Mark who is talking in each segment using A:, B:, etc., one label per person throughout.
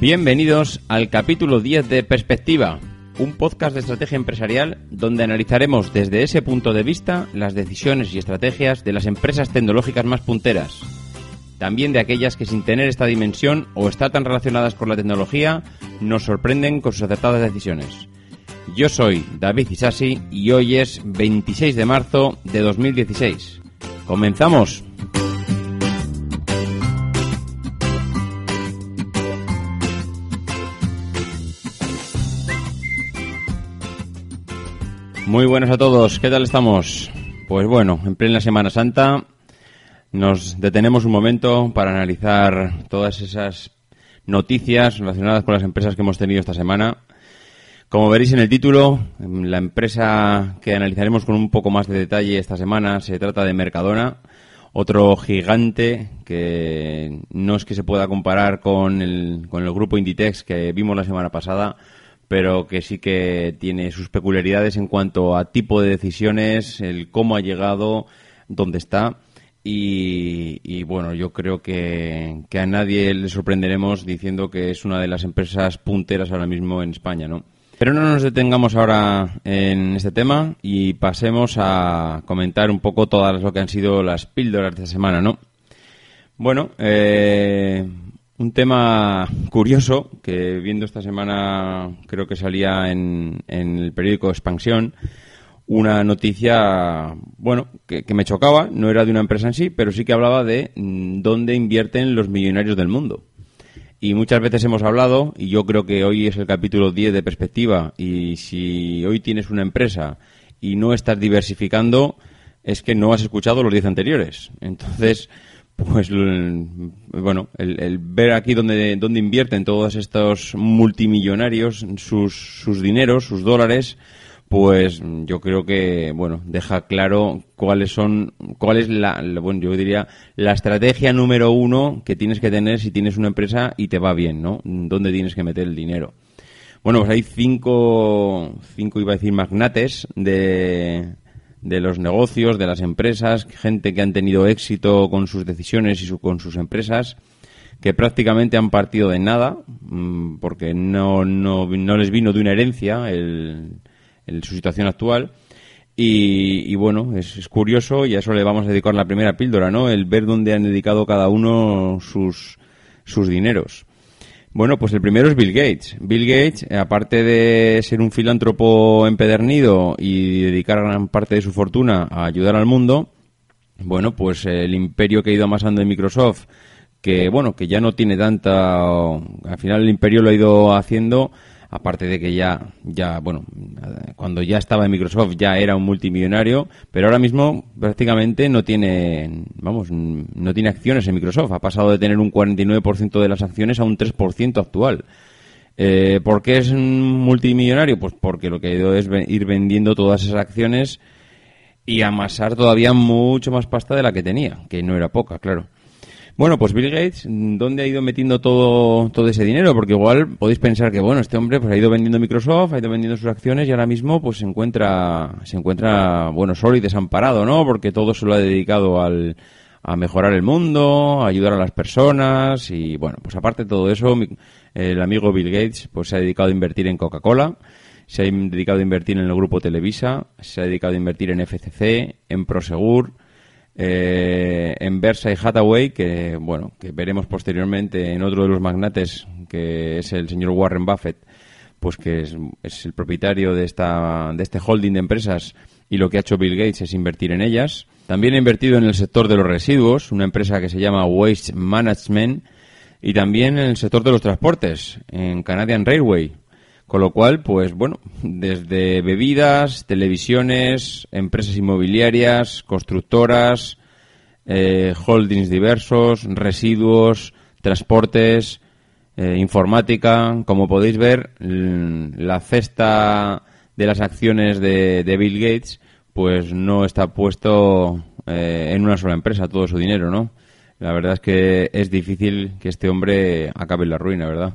A: Bienvenidos al capítulo 10 de Perspectiva, un podcast de estrategia empresarial donde analizaremos desde ese punto de vista las decisiones y estrategias de las empresas tecnológicas más punteras, también de aquellas que sin tener esta dimensión o estar tan relacionadas con la tecnología nos sorprenden con sus acertadas decisiones. Yo soy David Isasi y hoy es 26 de marzo de 2016. ¡Comenzamos! Muy buenas a todos, ¿qué tal estamos? Pues bueno, en plena Semana Santa nos detenemos un momento para analizar todas esas noticias relacionadas con las empresas que hemos tenido esta semana. Como veréis en el título, la empresa que analizaremos con un poco más de detalle esta semana se trata de Mercadona, otro gigante que no es que se pueda comparar con el, con el grupo Inditex que vimos la semana pasada, pero que sí que tiene sus peculiaridades en cuanto a tipo de decisiones, el cómo ha llegado, dónde está. Y, bueno, yo creo que, a nadie le sorprenderemos diciendo que es una de las empresas punteras ahora mismo en España, ¿no? Pero no nos detengamos ahora en este tema y pasemos a comentar un poco todas lo que han sido las píldoras de esta semana, ¿no? Bueno, eh, un tema curioso que viendo esta semana creo que salía en, el periódico Expansión una noticia, bueno, que, me chocaba, no era de una empresa en sí, pero sí que hablaba de mm, dónde invierten los millonarios del mundo. Y muchas veces hemos hablado, y yo creo que hoy es el capítulo 10 de perspectiva, y si hoy tienes una empresa y no estás diversificando, es que no has escuchado los 10 anteriores. Entonces, pues bueno, el, ver aquí dónde, dónde invierten todos estos multimillonarios sus, sus dineros, sus dólares, pues yo creo que bueno deja claro cuáles son cuál es la, bueno yo diría la estrategia número uno que tienes que tener si tienes una empresa y te va bien no dónde tienes que meter el dinero bueno pues hay cinco cinco iba a decir magnates de de los negocios, de las empresas, gente que han tenido éxito con sus decisiones y con sus empresas, que prácticamente han partido de nada, mm, porque no, no, no les vino de una herencia el, su situación actual. Y, bueno, es, es, curioso y a eso le vamos a dedicar la primera píldora, ¿no? El ver dónde han dedicado cada uno sus, sus dineros. Bueno, pues el primero es Bill Gates. Bill Gates, aparte de ser un filántropo empedernido y dedicar gran parte de su fortuna a ayudar al mundo, bueno, pues el imperio que ha ido amasando en Microsoft, que bueno, que ya no tiene tanta, al final el imperio lo ha ido haciendo aparte de que ya, ya, bueno, cuando ya estaba en Microsoft ya era un multimillonario, pero ahora mismo prácticamente no tiene, vamos, no tiene acciones en Microsoft. Ha pasado de tener un 49% de las acciones a un 3% actual. Eh, ¿Por qué es un multimillonario? Pues porque lo que ha ido es ir vendiendo todas esas acciones y amasar todavía mucho más pasta de la que tenía, que no era poca, claro. Bueno, pues Bill Gates, ¿dónde ha ido metiendo todo, todo ese dinero? Porque igual podéis pensar que, bueno, este hombre pues ha ido vendiendo Microsoft, ha ido vendiendo sus acciones y ahora mismo pues se encuentra, se encuentra, bueno, solo y desamparado, ¿no? Porque todo se lo ha dedicado al, a mejorar el mundo, a ayudar a las personas y, bueno, pues aparte de todo eso, el amigo Bill Gates pues se ha dedicado a invertir en Coca-Cola se ha dedicado a invertir en el grupo Televisa, se ha dedicado a invertir en FCC, en Prosegur, eh, en Versa y Hathaway, que bueno, que veremos posteriormente en otro de los magnates, que es el señor Warren Buffett, pues que es, es, el propietario de esta de este holding de empresas y lo que ha hecho Bill Gates es invertir en ellas. También ha invertido en el sector de los residuos, una empresa que se llama Waste Management, y también en el sector de los transportes, en Canadian Railway. Con lo cual, pues bueno, desde bebidas, televisiones, empresas inmobiliarias, constructoras, eh, holdings diversos, residuos, transportes, eh, informática. Como podéis ver, la cesta de las acciones de, Bill Gates, pues no está puesto eh, en una sola empresa todo su dinero, ¿no? La verdad es que es difícil que este hombre acabe en la ruina, ¿verdad?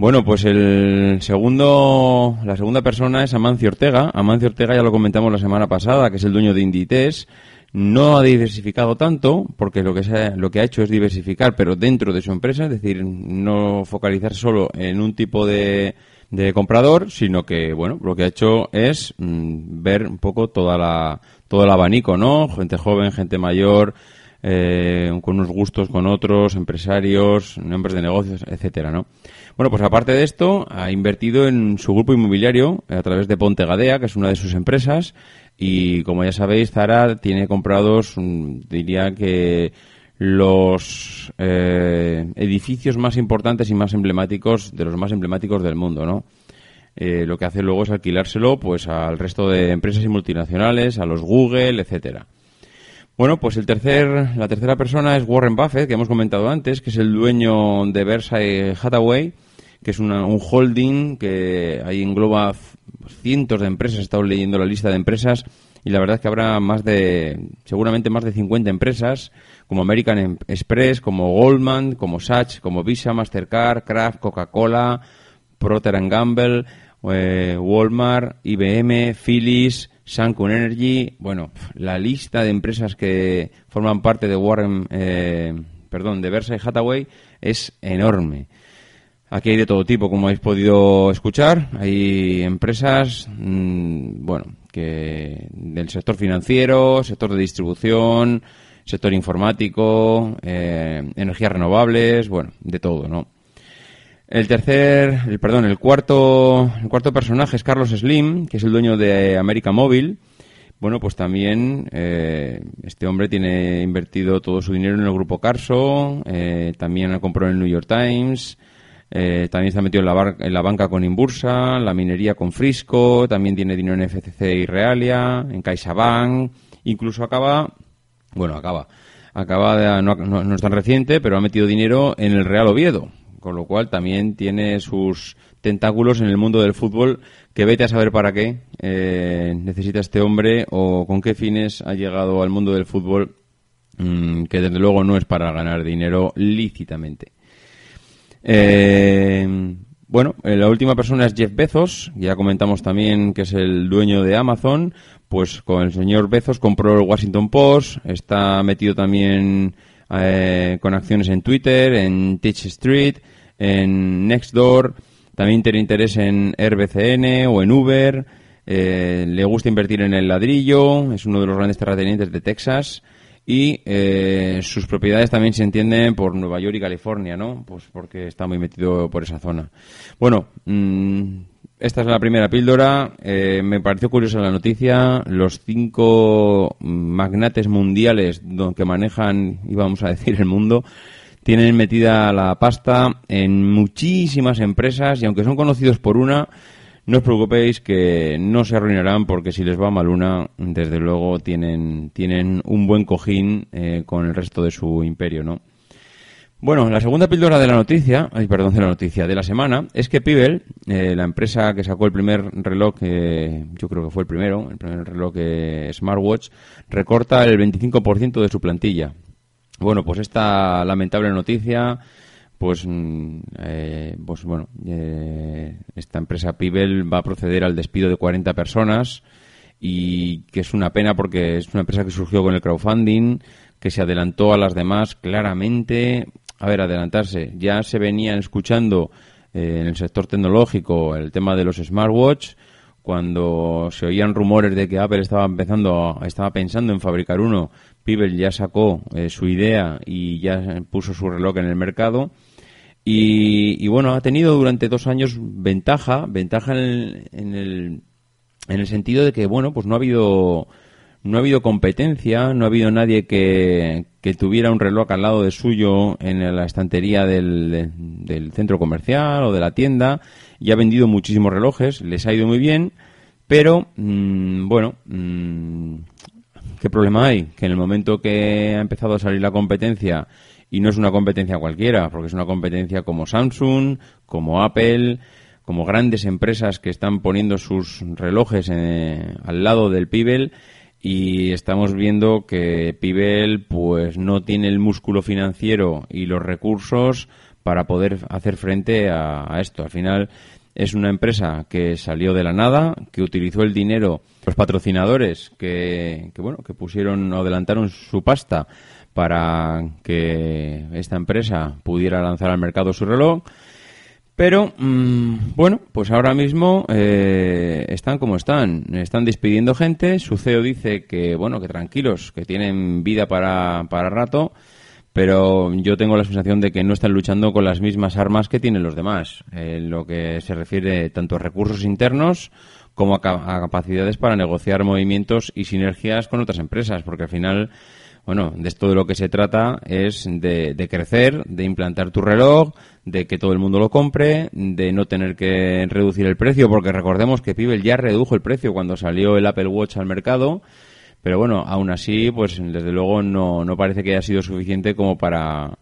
A: Bueno, pues el segundo, la segunda persona es Amancio Ortega. Amancio Ortega ya lo comentamos la semana pasada, que es el dueño de Inditex. No ha diversificado tanto, porque lo que, se, lo que ha hecho es diversificar, pero dentro de su empresa, es decir, no focalizarse solo en un tipo de, de comprador, sino que, bueno, lo que ha hecho es mm, ver un poco toda la, todo el abanico, ¿no? Gente joven, gente mayor, eh, con unos gustos con otros, empresarios, nombres de negocios, etcétera, ¿no? Bueno, pues aparte de esto, ha invertido en su grupo inmobiliario a través de Ponte Gadea, que es una de sus empresas, y como ya sabéis, Zara tiene comprados, mm, diría que los eh, edificios más importantes y más emblemáticos, de los más emblemáticos del mundo, ¿no? Eh, lo que hace luego es alquilárselo pues al resto de empresas y multinacionales, a los Google, etcétera. Bueno, pues el tercer, la tercera persona es Warren Buffett, que hemos comentado antes, que es el dueño de Versailles Hathaway, que es un holding que ahí engloba cientos de empresas. He estado leyendo la lista de empresas y la verdad es que habrá más de, seguramente más de 50 empresas, como American Express, como Goldman, como Sachs, como Visa, Mastercard, Kraft, Coca-Cola, Procter Gamble, eh, Walmart, IBM, Philips, Sancun Energy. Bueno, la lista de empresas que forman parte de Warren, eh, perdón, de Versailles Hathaway es enorme. Aquí hay de todo tipo, como habéis podido escuchar. Hay empresas, mm, bueno, que del sector financiero, sector de distribución, sector informático, eh, energías renovables, bueno, de todo, ¿no? El tercer, el, perdón, el cuarto, el cuarto personaje es Carlos Slim, que es el dueño de América Móvil. Bueno, pues también eh, este hombre tiene invertido todo su dinero en el grupo Carso, eh, también compró en el New York Times, eh, también está metido en la, en la, banca con Inbursa, la minería con Frisco, también tiene dinero en FCC y Realia, en CaixaBank, incluso acaba, bueno, acaba, acaba de, no, no, es tan reciente, pero ha metido dinero en el Real Oviedo, con lo cual también tiene sus tentáculos en el mundo del fútbol que vete a saber para qué eh, necesita este hombre o con qué fines ha llegado al mundo del fútbol mm, que desde luego no es para ganar dinero lícitamente. Eh, bueno, eh, la última persona es Jeff Bezos, ya comentamos también que es el dueño de Amazon, pues con el señor Bezos compró el Washington Post, está metido también eh, con acciones en Twitter, en Teach Street, en Nextdoor, también tiene interés en RBCN o en Uber, le gusta invertir en el ladrillo, es uno de los grandes terratenientes de Texas, y eh, sus propiedades también se entienden por Nueva York y California, ¿no? Pues porque está muy metido por esa zona. Bueno, mm, esta es la primera píldora. Eh, me pareció curiosa la noticia. Los cinco magnates mundiales que manejan, íbamos a decir, el mundo, tienen metida la pasta en muchísimas empresas y aunque son conocidos por una, no os preocupéis que no se arruinarán porque si les va mal una, desde luego tienen, tienen un buen cojín eh, con el resto de su imperio, ¿no? Bueno, la segunda píldora de la noticia, ay, perdón, de la noticia de la semana, es que Pibel, eh, la empresa que sacó el primer reloj, eh, yo creo que fue el primero, el primer reloj smartwatch, recorta el 25% de su plantilla. Bueno, pues esta lamentable noticia pues, mm, eh, pues bueno, eh, esta empresa Pibel va a proceder al despido de 40 personas y que es una pena porque es una empresa que surgió con el crowdfunding, que se adelantó a las demás claramente. A ver, adelantarse. Ya se venían escuchando eh, en el sector tecnológico, el tema de los smartwatch, cuando se oían rumores de que Apple estaba empezando, estaba pensando en fabricar uno, Pibel ya sacó eh, su idea y ya puso su reloj en el mercado. Y, bueno, ha tenido durante dos años ventaja, ventaja en el, en el, sentido de que, bueno, pues no ha habido no ha habido competencia, no ha habido nadie que, que tuviera un reloj al lado de suyo en la estantería del, del, centro comercial o de la tienda y ha vendido muchísimos relojes, les ha ido muy bien, pero mm, bueno, mm, ¿qué problema hay? Que en el momento que ha empezado a salir la competencia y no es una competencia cualquiera, porque es una competencia como Samsung, como Apple, como grandes empresas que están poniendo sus relojes eh, al lado del Pibel y estamos viendo que Pibel pues no tiene el músculo financiero y los recursos para poder hacer frente a, esto. Al final es una empresa que salió de la nada, que utilizó el dinero, los patrocinadores que, que bueno, que pusieron o adelantaron su pasta para que esta empresa pudiera lanzar al mercado su reloj. Pero, mm, bueno, pues ahora mismo eh, están como están. Están despidiendo gente. Su CEO dice que, bueno, que tranquilos, que tienen vida para, para rato. Pero yo tengo la sensación de que no están luchando con las mismas armas que tienen los demás. En lo que se refiere tanto a recursos internos como a capacidades para negociar movimientos y sinergias con otras empresas. Porque al final bueno, de esto de lo que se trata es de, crecer, de implantar tu reloj, de que todo el mundo lo compre, de no tener que reducir el precio, porque recordemos que Pibel ya redujo el precio cuando salió el Apple Watch al mercado, pero bueno, aún así, pues desde luego no, no parece que haya sido suficiente como para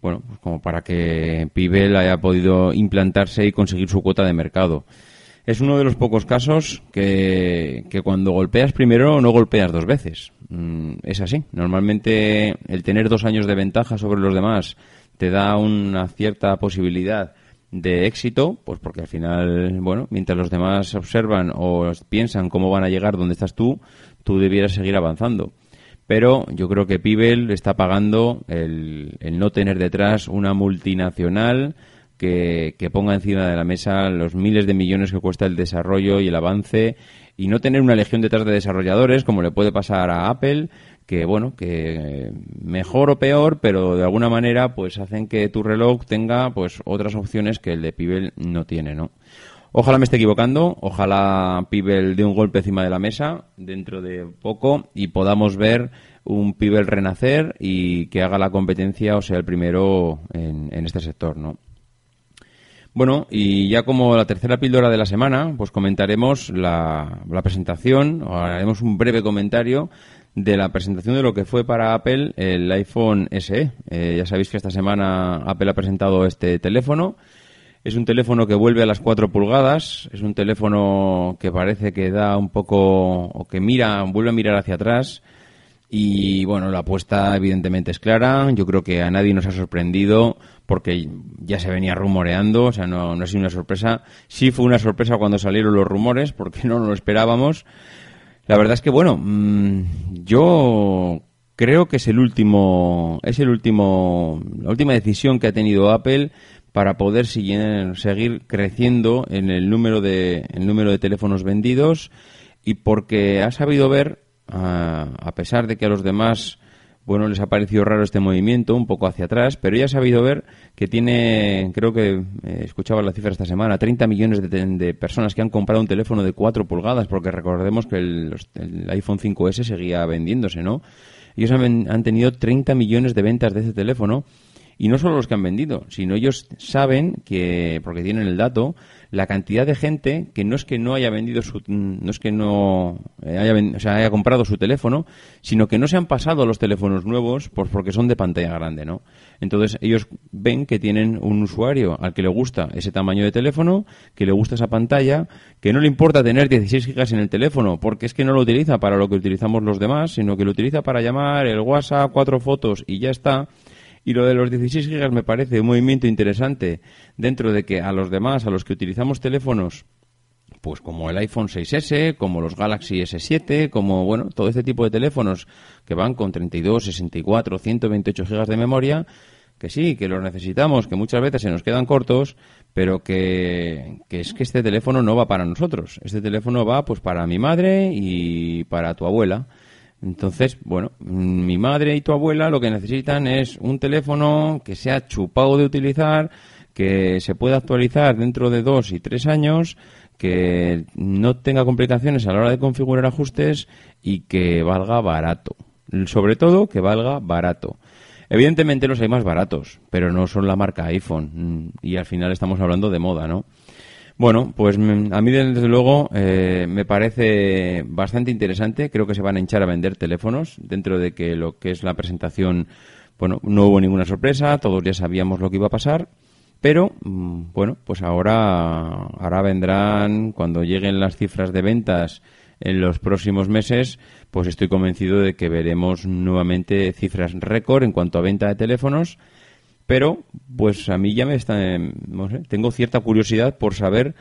A: bueno, pues como para que Pibel haya podido implantarse y conseguir su cuota de mercado es uno de los pocos casos que, que, cuando golpeas primero no golpeas dos veces. Mm, es así. Normalmente el tener dos años de ventaja sobre los demás te da una cierta posibilidad de éxito, pues porque al final, bueno, mientras los demás observan o piensan cómo van a llegar donde estás tú, tú debieras seguir avanzando. Pero yo creo que Pibel está pagando el, el no tener detrás una multinacional que, ponga encima de la mesa los miles de millones que cuesta el desarrollo y el avance y no tener una legión detrás de desarrolladores como le puede pasar a Apple que bueno que mejor o peor pero de alguna manera pues hacen que tu reloj tenga pues otras opciones que el de Pibel no tiene no Ojalá me esté equivocando, ojalá Pibel dé un golpe encima de la mesa dentro de poco y podamos ver un Pibel renacer y que haga la competencia o sea el primero en, en este sector, ¿no? Bueno, y ya como la tercera píldora de la semana, pues comentaremos la, presentación, o haremos un breve comentario de la presentación de lo que fue para Apple el iPhone SE. Eh, ya sabéis que esta semana Apple ha presentado este teléfono. Es un teléfono que vuelve a las 4 pulgadas, es un teléfono que parece que da un poco, o que mira, vuelve a mirar hacia atrás. Y bueno, la apuesta evidentemente es clara. Yo creo que a nadie nos ha sorprendido porque ya se venía rumoreando, o sea, no, no ha sido una sorpresa. Sí fue una sorpresa cuando salieron los rumores, porque no lo esperábamos. La verdad es que, bueno, mm, yo creo que es el último, es el último, la última decisión que ha tenido Apple para poder seguir, seguir creciendo en el número de, el número de teléfonos vendidos y porque ha sabido ver, a, a pesar de que a los demás bueno, les ha parecido raro este movimiento, un poco hacia atrás, pero ya ha sabido ver que tiene, creo que eh, escuchaba la cifra esta semana, 30 millones de, personas que han comprado un teléfono de 4 pulgadas, porque recordemos que el, iPhone 5S seguía vendiéndose, ¿no? Ellos han, han tenido 30 millones de ventas de ese teléfono y no solo los que han vendido, sino ellos saben que, porque tienen el dato, la cantidad de gente que no es que no haya vendido su, no es que no sea, haya comprado su teléfono, sino que no se han pasado los teléfonos nuevos por, porque son de pantalla grande, ¿no? Entonces ellos ven que tienen un usuario al que le gusta ese tamaño de teléfono, que le gusta esa pantalla, que no le importa tener 16 gigas en el teléfono, porque es que no lo utiliza para lo que utilizamos los demás, sino que lo utiliza para llamar, el WhatsApp, cuatro fotos y ya está y lo de los 16 gigas me parece un movimiento interesante dentro de que a los demás, a los que utilizamos teléfonos pues como el iPhone 6S, como los Galaxy S7, como bueno, todo este tipo de teléfonos que van con 32, 64, 128 gigas de memoria, que sí, que los necesitamos, que muchas veces se nos quedan cortos, pero que, que, es que este teléfono no va para nosotros. Este teléfono va pues para mi madre y para tu abuela. Entonces, bueno, mi madre y tu abuela lo que necesitan es un teléfono que sea chupado de utilizar, que se pueda actualizar dentro de dos y tres años, que no tenga complicaciones a la hora de configurar ajustes y que valga barato. Sobre todo, que valga barato. Evidentemente los hay más baratos, pero no son la marca iPhone. Mm, y al final estamos hablando de moda, ¿no? Bueno, pues a mí desde luego eh, me parece bastante interesante. Creo que se van a hinchar a vender teléfonos dentro de que lo que es la presentación, bueno, no hubo ninguna sorpresa, todos ya sabíamos lo que iba a pasar. Pero, mm, bueno, pues ahora, ahora vendrán, cuando lleguen las cifras de ventas en los próximos meses, pues estoy convencido de que veremos nuevamente cifras récord en cuanto a venta de teléfonos. Pero, pues a mí ya me está, no sé, tengo cierta curiosidad por saber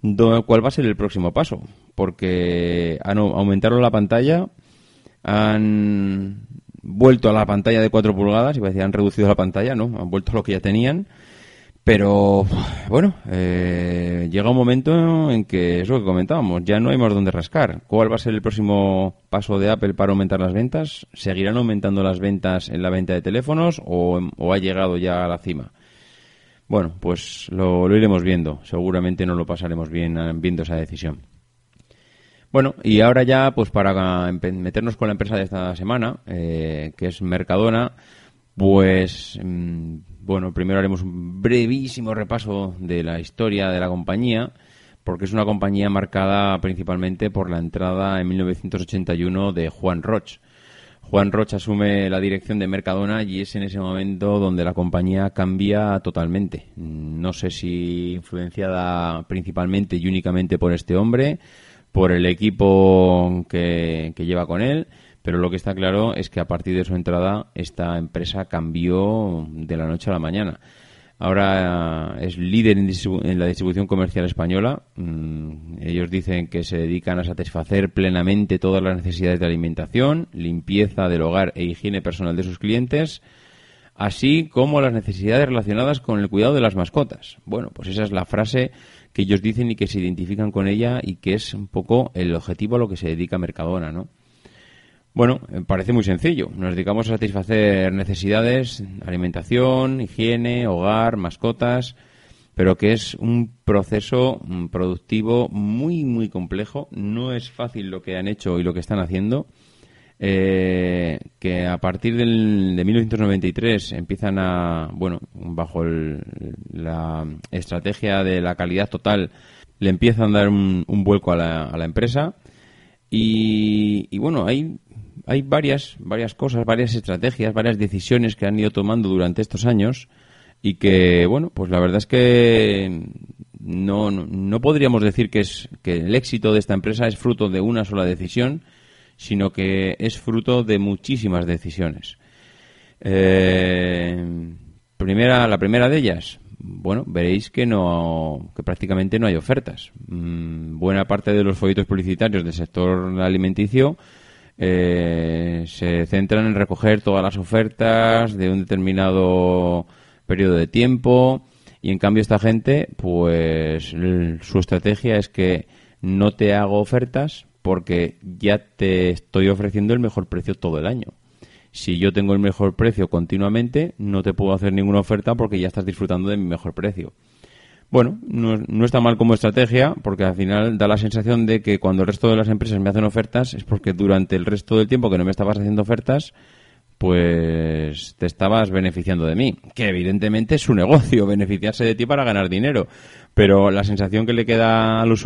A: cuál va a ser el próximo paso. Porque han aumentado la pantalla, han vuelto a la pantalla de 4 pulgadas, decir, han reducido la pantalla, ¿no? Han vuelto a lo que ya tenían pero bueno, eh, llega un momento en que es lo que comentábamos, ya no hay más donde rascar. ¿Cuál va a ser el próximo paso de Apple para aumentar las ventas? ¿Seguirán aumentando las ventas en la venta de teléfonos o, ha llegado ya a la cima? Bueno, pues lo, iremos viendo. Seguramente no lo pasaremos bien eh, viendo esa decisión. Bueno, y ahora ya, pues para meternos con la empresa de esta semana, eh, que es Mercadona, pues mm, bueno, primero haremos un brevísimo repaso de la historia de la compañía, porque es una compañía marcada principalmente por la entrada en 1981 de Juan Roch. Juan Roch asume la dirección de Mercadona y es en ese momento donde la compañía cambia totalmente. No sé si influenciada principalmente y únicamente por este hombre, por el equipo que, que lleva con él, pero lo que está claro es que a partir de su entrada esta empresa cambió de la noche a la mañana. Ahora es líder en, la distribución comercial española. Mm, ellos dicen que se dedican a satisfacer plenamente todas las necesidades de alimentación, limpieza del hogar e higiene personal de sus clientes, así como las necesidades relacionadas con el cuidado de las mascotas. Bueno, pues esa es la frase que ellos dicen y que se identifican con ella y que es un poco el objetivo a lo que se dedica Mercadona, ¿no? Bueno, eh, parece muy sencillo. Nos dedicamos a satisfacer necesidades, alimentación, higiene, hogar, mascotas, pero que es un proceso mm, productivo muy, muy complejo. No es fácil lo que han hecho y lo que están haciendo. Eh, que a partir del, de 1993 empiezan a, bueno, bajo la estrategia de la calidad total, le empiezan a dar un, vuelco a la, a la empresa. Y, y, bueno, hay hay varias, varias cosas, varias estrategias, varias decisiones que han ido tomando durante estos años y que, bueno, pues la verdad es que no, no, podríamos decir que, es, que el éxito de esta empresa es fruto de una sola decisión, sino que es fruto de muchísimas decisiones. Eh, primera, la primera de ellas, bueno, veréis que no, que prácticamente no hay ofertas. Mm, buena parte de los folletos publicitarios del sector alimenticio eh, se centran en recoger todas las ofertas de un determinado periodo de tiempo y en cambio esta gente, pues su estrategia es que no te hago ofertas porque ya te estoy ofreciendo el mejor precio todo el año. Si yo tengo el mejor precio continuamente, no te puedo hacer ninguna oferta porque ya estás disfrutando de mi mejor precio. Bueno, no, está mal como estrategia, porque al final da la sensación de que cuando el resto de las empresas me hacen ofertas es porque durante el resto del tiempo que no me estabas haciendo ofertas, pues te estabas beneficiando de mí. Que evidentemente es su negocio, beneficiarse de ti para ganar dinero. Pero la sensación que le queda al usuario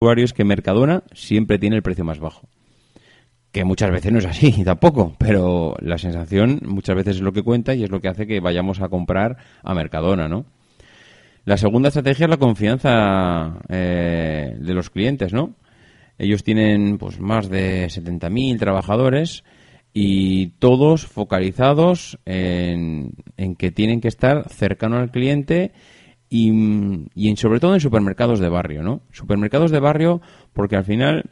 A: Usuarios que Mercadona siempre tiene el precio más bajo. Que muchas veces no es así, tampoco, pero la sensación muchas veces es lo que cuenta y es lo que hace que vayamos a comprar a Mercadona, ¿no? La segunda estrategia es la confianza eh, de los clientes, ¿no? Ellos tienen pues más de 70.000 trabajadores y todos focalizados en, en que tienen que estar cercano al cliente y, y sobre todo en supermercados de barrio, ¿no? Supermercados de barrio porque al final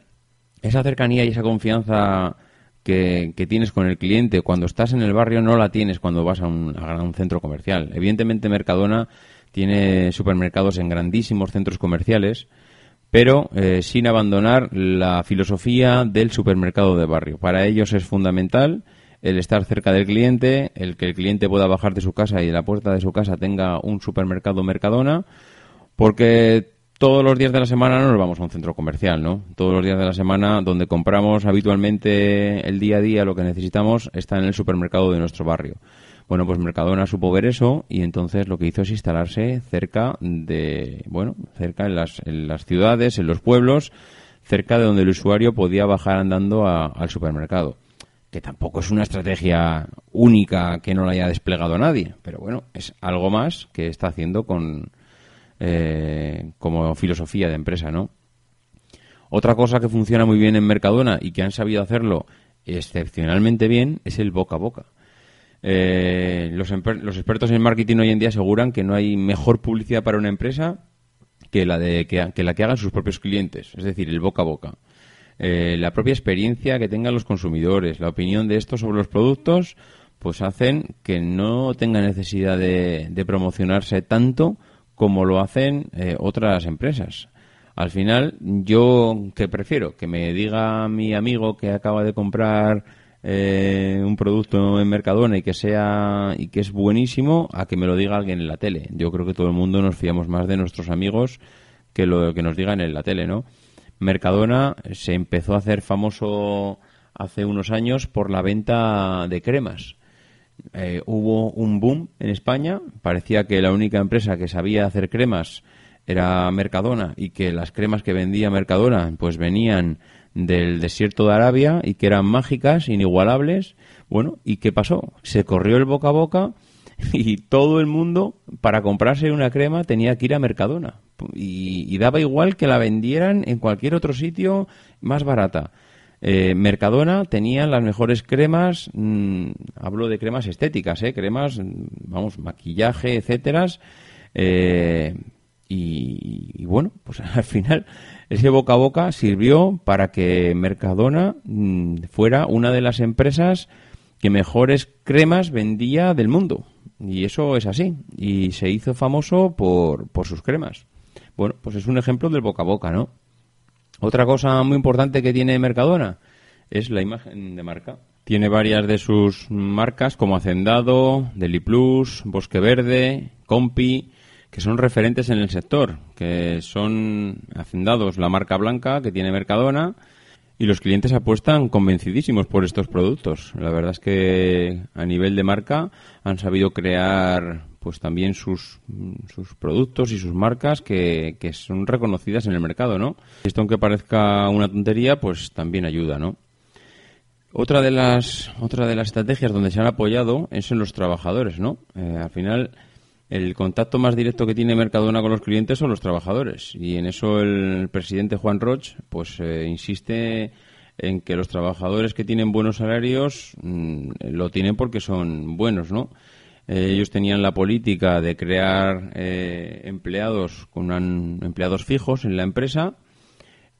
A: esa cercanía y esa confianza que, que, tienes con el cliente cuando estás en el barrio no la tienes cuando vas a un, a un centro comercial. Evidentemente Mercadona tiene supermercados en grandísimos centros comerciales, pero eh, sin abandonar la filosofía del supermercado de barrio. Para ellos es fundamental el estar cerca del cliente, el que el cliente pueda bajar de su casa y de la puerta de su casa tenga un supermercado Mercadona, porque todos los días de la semana no nos vamos a un centro comercial, ¿no? Todos los días de la semana donde compramos habitualmente el día a día lo que necesitamos está en el supermercado de nuestro barrio. Bueno, pues Mercadona supo ver eso y entonces lo que hizo es instalarse cerca de, bueno, cerca en las, en las ciudades, en los pueblos, cerca de donde el usuario podía bajar andando al supermercado que tampoco es una estrategia única que no la haya desplegado nadie, pero bueno, es algo más que está haciendo con eh, como filosofía de empresa, ¿no? Otra cosa que funciona muy bien en Mercadona y que han sabido hacerlo excepcionalmente bien es el boca a boca. Eh, los, los, expertos en marketing hoy en día aseguran que no hay mejor publicidad para una empresa que la de que, que la que hagan sus propios clientes, es decir, el boca a boca. Eh, la propia experiencia que tengan los consumidores, la opinión de estos sobre los productos, pues hacen que no tengan necesidad de, de promocionarse tanto como lo hacen eh, otras empresas. Al final, yo que prefiero que me diga mi amigo que acaba de comprar eh, un producto en Mercadona y que sea y que es buenísimo a que me lo diga alguien en la tele. Yo creo que todo el mundo nos fiamos más de nuestros amigos que lo que nos digan en la tele, ¿no? Mercadona se empezó a hacer famoso hace unos años por la venta de cremas. Eh, hubo un boom en España, parecía que la única empresa que sabía hacer cremas era Mercadona y que las cremas que vendía Mercadona pues venían del desierto de Arabia y que eran mágicas, inigualables. Bueno, ¿y qué pasó? Se corrió el boca a boca y todo el mundo para comprarse una crema tenía que ir a Mercadona y, daba igual que la vendieran en cualquier otro sitio más barata. Eh, Mercadona tenía las mejores cremas, mmm, hablo de cremas estéticas, ¿eh? cremas, vamos, maquillaje, etcétera. Eh, y, bueno, pues al final ese boca a boca sirvió para que Mercadona mmm, fuera una de las empresas que mejores cremas vendía del mundo. Y eso es así. Y se hizo famoso por, por sus cremas. Bueno, pues es un ejemplo del boca a boca, ¿no? Otra cosa muy importante que tiene Mercadona es la imagen de marca. Tiene varias de sus marcas como Hacendado, Deli Plus, Bosque Verde, Compi, que son referentes en el sector, que son Hacendados, la marca blanca que tiene Mercadona, y los clientes apuestan convencidísimos por estos productos. La verdad es que a nivel de marca han sabido crear pues también sus, sus productos y sus marcas que, que son reconocidas en el mercado, ¿no? Esto aunque parezca una tontería, pues también ayuda, ¿no? Otra de las otra de las estrategias donde se han apoyado es en los trabajadores, ¿no? Eh, al final el contacto más directo que tiene Mercadona con los clientes son los trabajadores y en eso el presidente Juan Roch pues eh, insiste en que los trabajadores que tienen buenos salarios mm, lo tienen porque son buenos, ¿no? Eh, ellos tenían la política de crear eh, empleados con empleados fijos en la empresa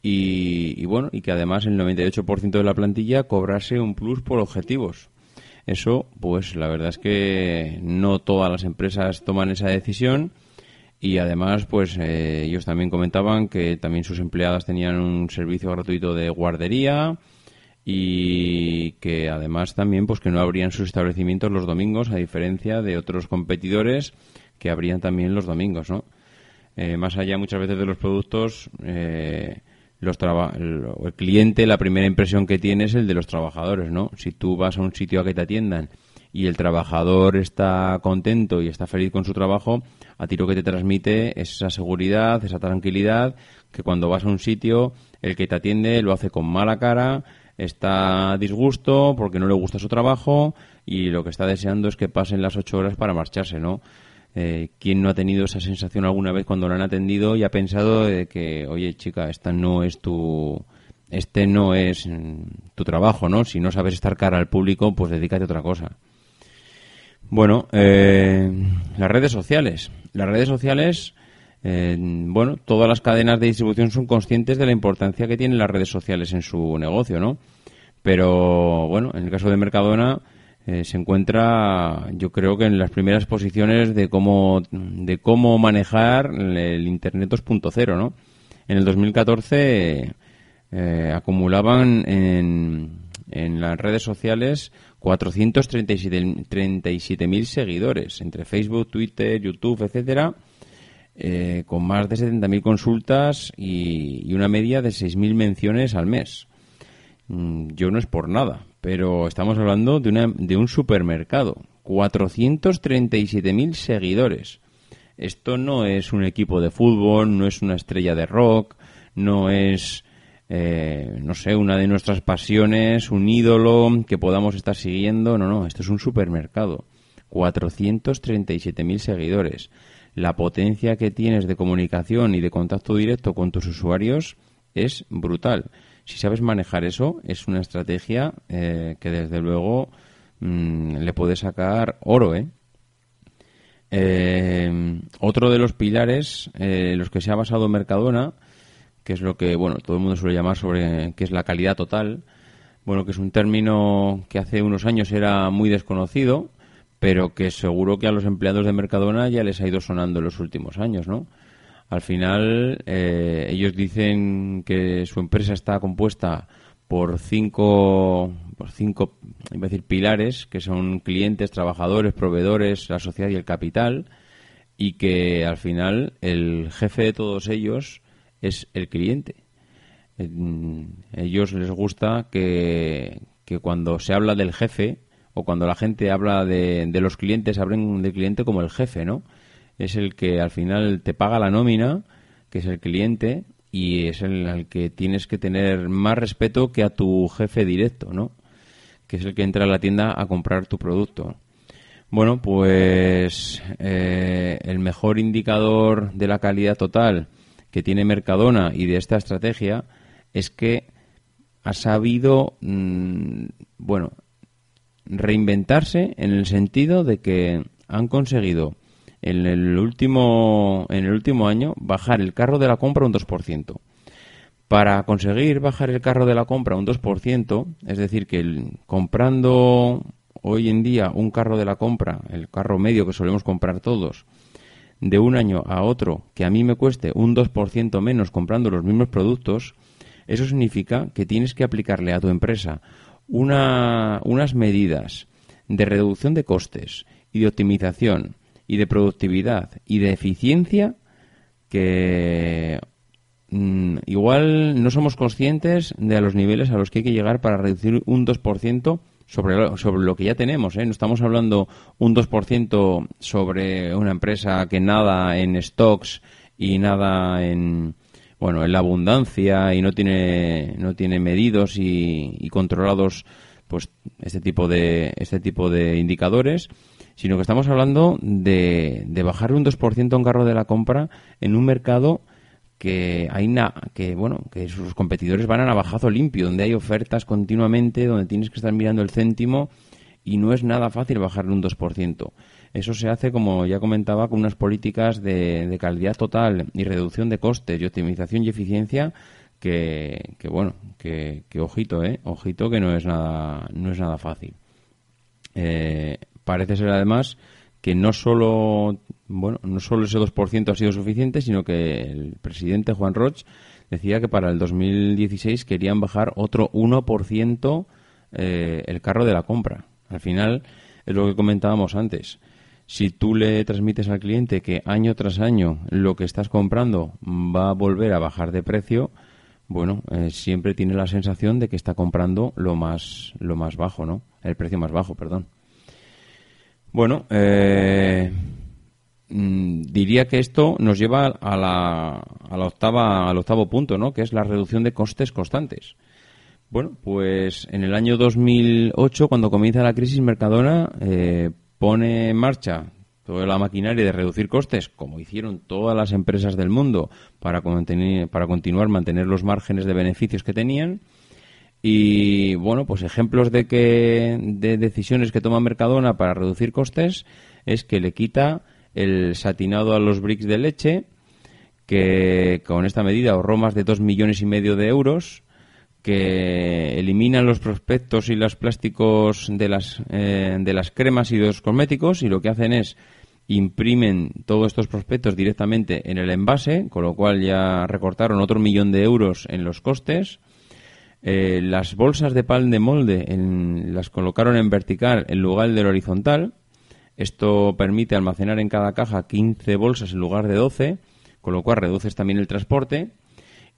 A: y, y, bueno y que además el 98% de la plantilla cobrase un plus por objetivos. Eso, pues la verdad es que no todas las empresas toman esa decisión y además, pues eh, ellos también comentaban que también sus empleadas tenían un servicio gratuito de guardería y que además también, pues que no abrían sus establecimientos los domingos, a diferencia de otros competidores que abrían también los domingos, ¿no? Eh, más allá muchas veces de los productos, eh, los el, el, cliente, la primera impresión que tiene es el de los trabajadores, ¿no? Si tú vas a un sitio a que te atiendan y el trabajador está contento y está feliz con su trabajo, a ti lo que te transmite es esa seguridad, esa tranquilidad, que cuando vas a un sitio, el que te atiende lo hace con mala cara, está disgusto porque no le gusta su trabajo y lo que está deseando es que pasen las ocho horas para marcharse, ¿no? Eh, ¿Quién no ha tenido esa sensación alguna vez cuando lo han atendido y ha pensado de que, oye, chica, esta no es tu, este no es mm, tu trabajo, ¿no? Si no sabes estar cara al público, pues dedícate a otra cosa. Bueno, eh, las redes sociales. Las redes sociales, eh, bueno, todas las cadenas de distribución son conscientes de la importancia que tienen las redes sociales en su negocio, ¿no? Pero, bueno, en el caso de Mercadona, eh, se encuentra, yo creo que en las primeras posiciones de cómo, de cómo manejar el Internet 2.0, ¿no? En el 2014 eh, acumulaban en, en las redes sociales 437.000 seguidores entre Facebook, Twitter, YouTube, etcétera, eh, con más de 70.000 consultas y, una media de 6.000 menciones al mes. Mm, yo no es por nada, pero estamos hablando de, una, de un supermercado. 437.000 seguidores. Esto no es un equipo de fútbol, no es una estrella de rock, no es, eh, no sé, una de nuestras pasiones, un ídolo que podamos estar siguiendo. No, no, esto es un supermercado. 437.000 seguidores. La potencia que tienes de comunicación y de contacto directo con tus usuarios es brutal. Si sabes manejar eso, es una estrategia eh, que desde luego mm, le puede sacar oro, ¿eh? ¿eh? otro de los pilares, eh, los que se ha basado Mercadona, que es lo que, bueno, todo el mundo suele llamar sobre qué es la calidad total, bueno, que es un término que hace unos años era muy desconocido, pero que seguro que a los empleados de Mercadona ya les ha ido sonando en los últimos años, ¿no? Al final, eh, ellos dicen que su empresa está compuesta por cinco, por cinco decir, pilares, que son clientes, trabajadores, proveedores, la sociedad y el capital, y que al final el jefe de todos ellos es el cliente. ellos les gusta que, que, cuando se habla del jefe o cuando la gente habla de, de los clientes, hablen del cliente como el jefe, ¿no? Es el que al final te paga la nómina, que es el cliente, y es el al que tienes que tener más respeto que a tu jefe directo, ¿no? Que es el que entra a la tienda a comprar tu producto. Bueno, pues eh, el mejor indicador de la calidad total que tiene Mercadona y de esta estrategia es que ha sabido, mm, bueno, reinventarse en el sentido de que han conseguido en el último, en el último año bajar el carro de la compra un 2%. Para conseguir bajar el carro de la compra un 2%, es decir, que comprando hoy en día un carro de la compra, el carro medio que solemos comprar todos, de un año a otro, que a mí me cueste un 2% menos comprando los mismos productos, eso significa que tienes que aplicarle a tu empresa una, unas medidas de reducción de costes y de optimización y de productividad y de eficiencia que mm, igual no somos conscientes de los niveles a los que hay que llegar para reducir un 2% sobre lo, sobre lo que ya tenemos. ¿eh? No estamos hablando un 2% sobre una empresa que nada en stocks y nada en bueno en la abundancia y no tiene no tiene medidos y, y controlados pues este tipo de este tipo de indicadores sino que estamos hablando de, de bajarle un 2% a un carro de la compra en un mercado que hay que bueno que sus competidores van a navajazo limpio donde hay ofertas continuamente donde tienes que estar mirando el céntimo y no es nada fácil bajarle un 2%. Eso se hace, como ya comentaba, con unas políticas de, de calidad total y reducción de costes y optimización y eficiencia que, que bueno, que, que, ojito, ¿eh? Ojito que no es nada, no es nada fácil. Eh, parece ser además que no solo, bueno, no solo ese 2% ha sido suficiente, sino que el presidente Juan Roch decía que para el 2016 querían bajar otro 1% eh, el carro de la compra. Al final es lo que comentábamos antes. Si tú le transmites al cliente que año tras año lo que estás comprando va a volver a bajar de precio, bueno, eh, siempre tiene la sensación de que está comprando lo más, lo más bajo, ¿no? El precio más bajo, perdón. Bueno, eh, mm, diría que esto nos lleva a la, octava, al octavo punto, ¿no? Que es la reducción de costes constantes. Bueno, pues en el año 2008, cuando comienza la crisis, Mercadona eh, pone en marcha toda la maquinaria de reducir costes, como hicieron todas las empresas del mundo, para, para continuar mantener los márgenes de beneficios que tenían. Y bueno, pues ejemplos de que de decisiones que toma Mercadona para reducir costes es que le quita el satinado a los bricks de leche, que con esta medida ahorró más de dos millones y medio de euros que eliminan los prospectos y los plásticos de las, eh, de las cremas y de los cosméticos y lo que hacen es imprimen todos estos prospectos directamente en el envase, con lo cual ya recortaron otro millón de euros en los costes. Eh, las bolsas de pan de molde las colocaron en vertical en lugar del horizontal. Esto permite almacenar en cada caja 15 bolsas en lugar de 12, con lo cual reduces también el transporte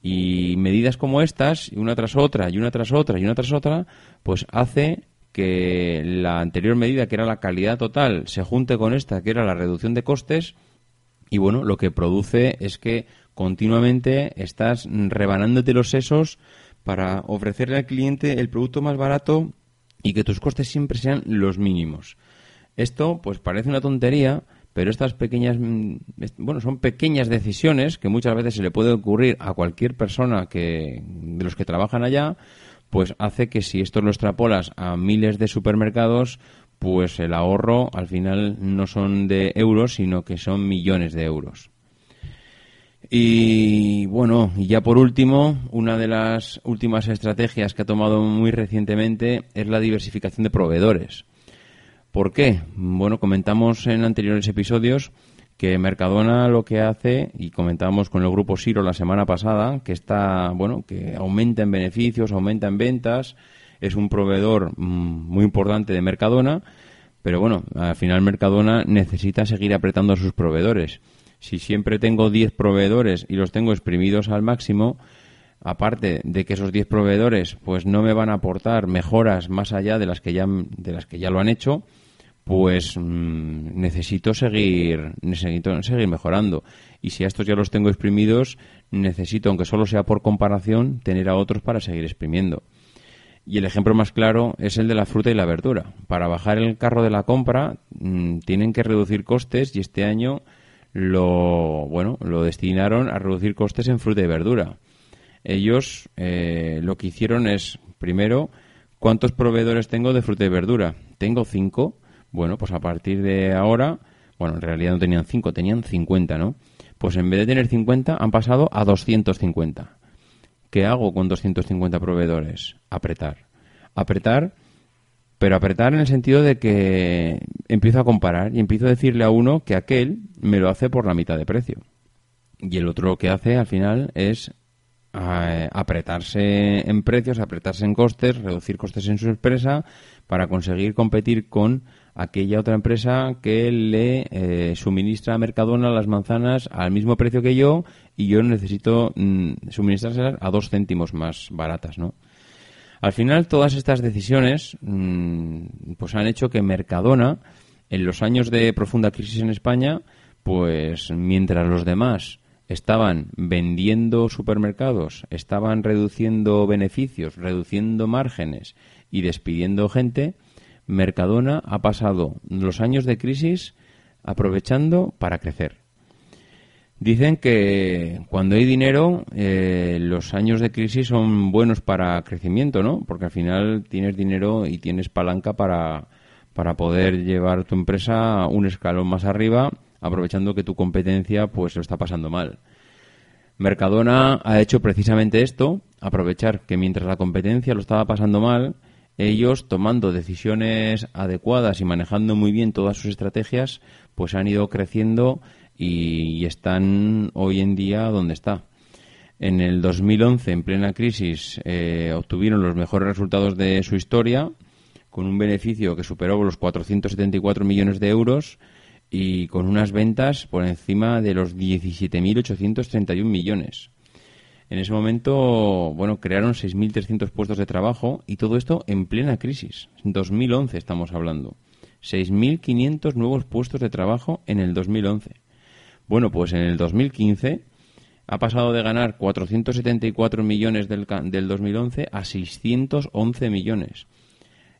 A: y medidas como estas, una tras otra, y una tras otra, y una tras otra, pues hace que la anterior medida, que era la calidad total, se junte con esta, que era la reducción de costes, y bueno, lo que produce es que continuamente estás rebanándote los sesos para ofrecerle al cliente el producto más barato y que tus costes siempre sean los mínimos. Esto, pues parece una tontería, pero estas pequeñas, mm, bueno, son pequeñas decisiones que muchas veces se le puede ocurrir a cualquier persona que, de los que trabajan allá, pues hace que si esto lo extrapolas a miles de supermercados, pues el ahorro al final no son de euros, sino que son millones de euros. Y bueno, y ya por último, una de las últimas estrategias que ha tomado muy recientemente es la diversificación de proveedores. ¿Por qué? Bueno, comentamos en anteriores episodios que Mercadona lo que hace, y comentábamos con el grupo Siro la semana pasada, que está, bueno, que aumenta en beneficios, aumenta en ventas, es un proveedor mm, muy importante de Mercadona, pero bueno, al final Mercadona necesita seguir apretando a sus proveedores. Si siempre tengo 10 proveedores y los tengo exprimidos al máximo, aparte de que esos 10 proveedores pues no me van a aportar mejoras más allá de las que ya de las que ya lo han hecho, pues mm, necesito seguir necesito seguir mejorando. Y si a estos ya los tengo exprimidos necesito aunque solo sea por comparación tener a otros para seguir exprimiendo. Y el ejemplo más claro es el de la fruta y la verdura. Para bajar el carro de la compra mm, tienen que reducir costes y este año lo bueno lo destinaron a reducir costes en fruta y verdura ellos eh, lo que hicieron es primero cuántos proveedores tengo de fruta y verdura tengo cinco bueno, pues a partir de ahora, bueno, en realidad no tenían 5, tenían 50, ¿no? Pues en vez de tener 50, han pasado a 250. ¿Qué hago con 250 proveedores? Apretar. Apretar, pero apretar en el sentido de que empiezo a comparar y empiezo a decirle a uno que aquel me lo hace por la mitad de precio. Y el otro lo que hace al final es eh, apretarse en precios, apretarse en costes, reducir costes en su empresa para conseguir competir con aquella otra empresa que le eh, suministra a Mercadona las manzanas al mismo precio que yo y yo necesito mm, suministrárselas a dos céntimos más baratas, ¿no? Al final, todas estas decisiones mm, pues han hecho que Mercadona, en los años de profunda crisis en España, pues mientras los demás estaban vendiendo supermercados, estaban reduciendo beneficios, reduciendo márgenes y despidiendo gente, Mercadona ha pasado los años de crisis aprovechando para crecer. Dicen que cuando hay dinero, eh, los años de crisis son buenos para crecimiento, ¿no? Porque al final tienes dinero y tienes palanca para, para poder llevar tu empresa un escalón más arriba, aprovechando que tu competencia pues lo está pasando mal. Mercadona ha hecho precisamente esto, aprovechar que mientras la competencia lo estaba pasando mal, ellos tomando decisiones adecuadas y manejando muy bien todas sus estrategias, pues han ido creciendo y, están hoy en día donde está. En el 2011, en plena crisis, eh, obtuvieron los mejores resultados de su historia, con un beneficio que superó los 474 millones de euros y con unas ventas por encima de los 17.831 millones. En ese momento, bueno, crearon 6.300 puestos de trabajo y todo esto en plena crisis. En 2011 estamos hablando. 6.500 nuevos puestos de trabajo en el 2011. Bueno, pues en el 2015 ha pasado de ganar 474 millones del, del 2011 a 611 millones.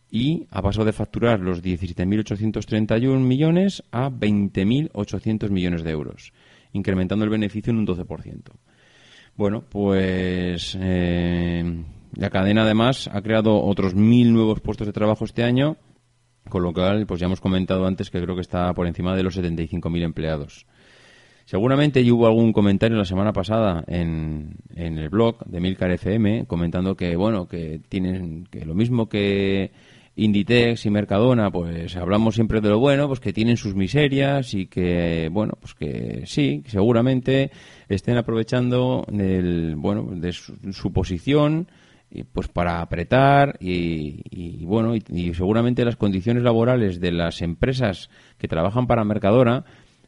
A: Y ha pasado de facturar los 17.831 millones a 20.800 millones de euros, incrementando el beneficio en un 12%. Bueno, pues eh, la cadena además ha creado otros mil nuevos puestos de trabajo este año, con lo cual, pues ya hemos comentado antes que creo que está por encima de los 75.000 empleados. Seguramente hubo algún comentario la semana pasada en, en el blog de Milcar FM comentando que, bueno, que tienen que lo mismo que Inditex y Mercadona, pues hablamos siempre de lo bueno, pues que tienen sus miserias y que, bueno, pues que sí, seguramente estén aprovechando del, bueno, de su, posición y, pues para apretar y, y bueno, y, seguramente las condiciones laborales de las empresas que trabajan para Mercadona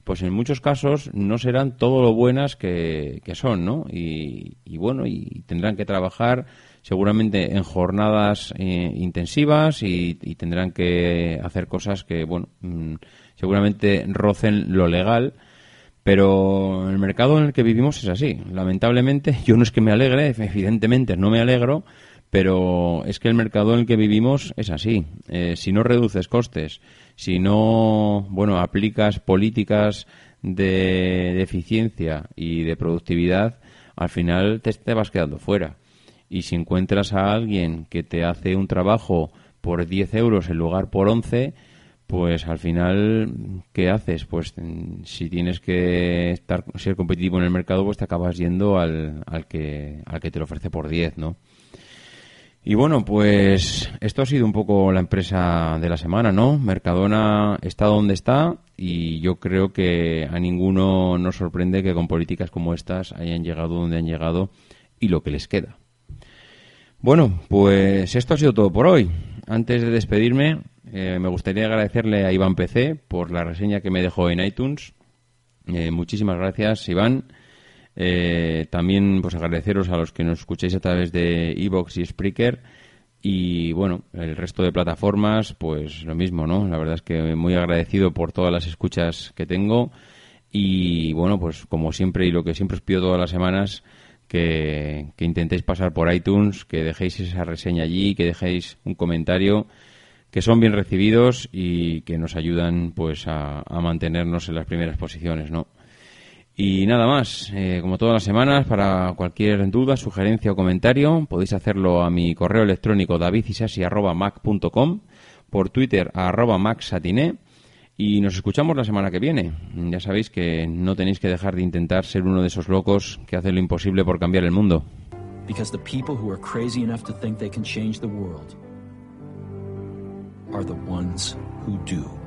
A: pues en muchos casos no serán todo lo buenas que, son, ¿no? Y, bueno, y tendrán que trabajar seguramente en jornadas eh, intensivas y, tendrán que hacer cosas que, bueno, mm, seguramente rocen lo legal. Pero el mercado en el que vivimos es así. Lamentablemente, yo no es que me alegre, evidentemente no me alegro, pero es que el mercado en el que vivimos es así. Eh, si no reduces costes, si no, bueno, aplicas políticas de, eficiencia y de productividad, al final te, te vas quedando fuera. Y si encuentras a alguien que te hace un trabajo por 10 euros en lugar por 11, pues al final, ¿qué haces? Pues mm, si tienes que estar, ser competitivo en el mercado, pues te acabas yendo al, al, que, al que te lo ofrece por 10, ¿no? Y bueno, pues esto ha sido un poco la empresa de la semana, ¿no? Mercadona está donde está y yo creo que a ninguno nos sorprende que con políticas como estas hayan llegado donde han llegado y lo que les queda. Bueno, pues esto ha sido todo por hoy. Antes de despedirme, eh, me gustaría agradecerle a Iván PC por la reseña que me dejó en iTunes. Eh, muchísimas gracias, Iván. Eh, también pues agradeceros a los que nos escucháis a través de Evox y Spreaker. Y bueno, el resto de plataformas, pues lo mismo, ¿no? La verdad es que muy agradecido por todas las escuchas que tengo. Y bueno, pues como siempre y lo que siempre os pido todas las semanas, que, intentéis pasar por iTunes, que dejéis esa reseña allí, que dejéis un comentario, que son bien recibidos y que nos ayudan pues a, a mantenernos en las primeras posiciones, ¿no? Y nada más, eh, como todas las semanas, para cualquier duda, sugerencia o comentario, podéis hacerlo a mi correo electrónico davidisasi.mac.com, por Twitter a arroba maxatiné, y nos escuchamos la semana que viene. Ya sabéis que no tenéis que dejar de intentar ser uno de esos locos que hacen lo imposible por cambiar el mundo. Because the people who are crazy enough to think they can change the world are the ones who.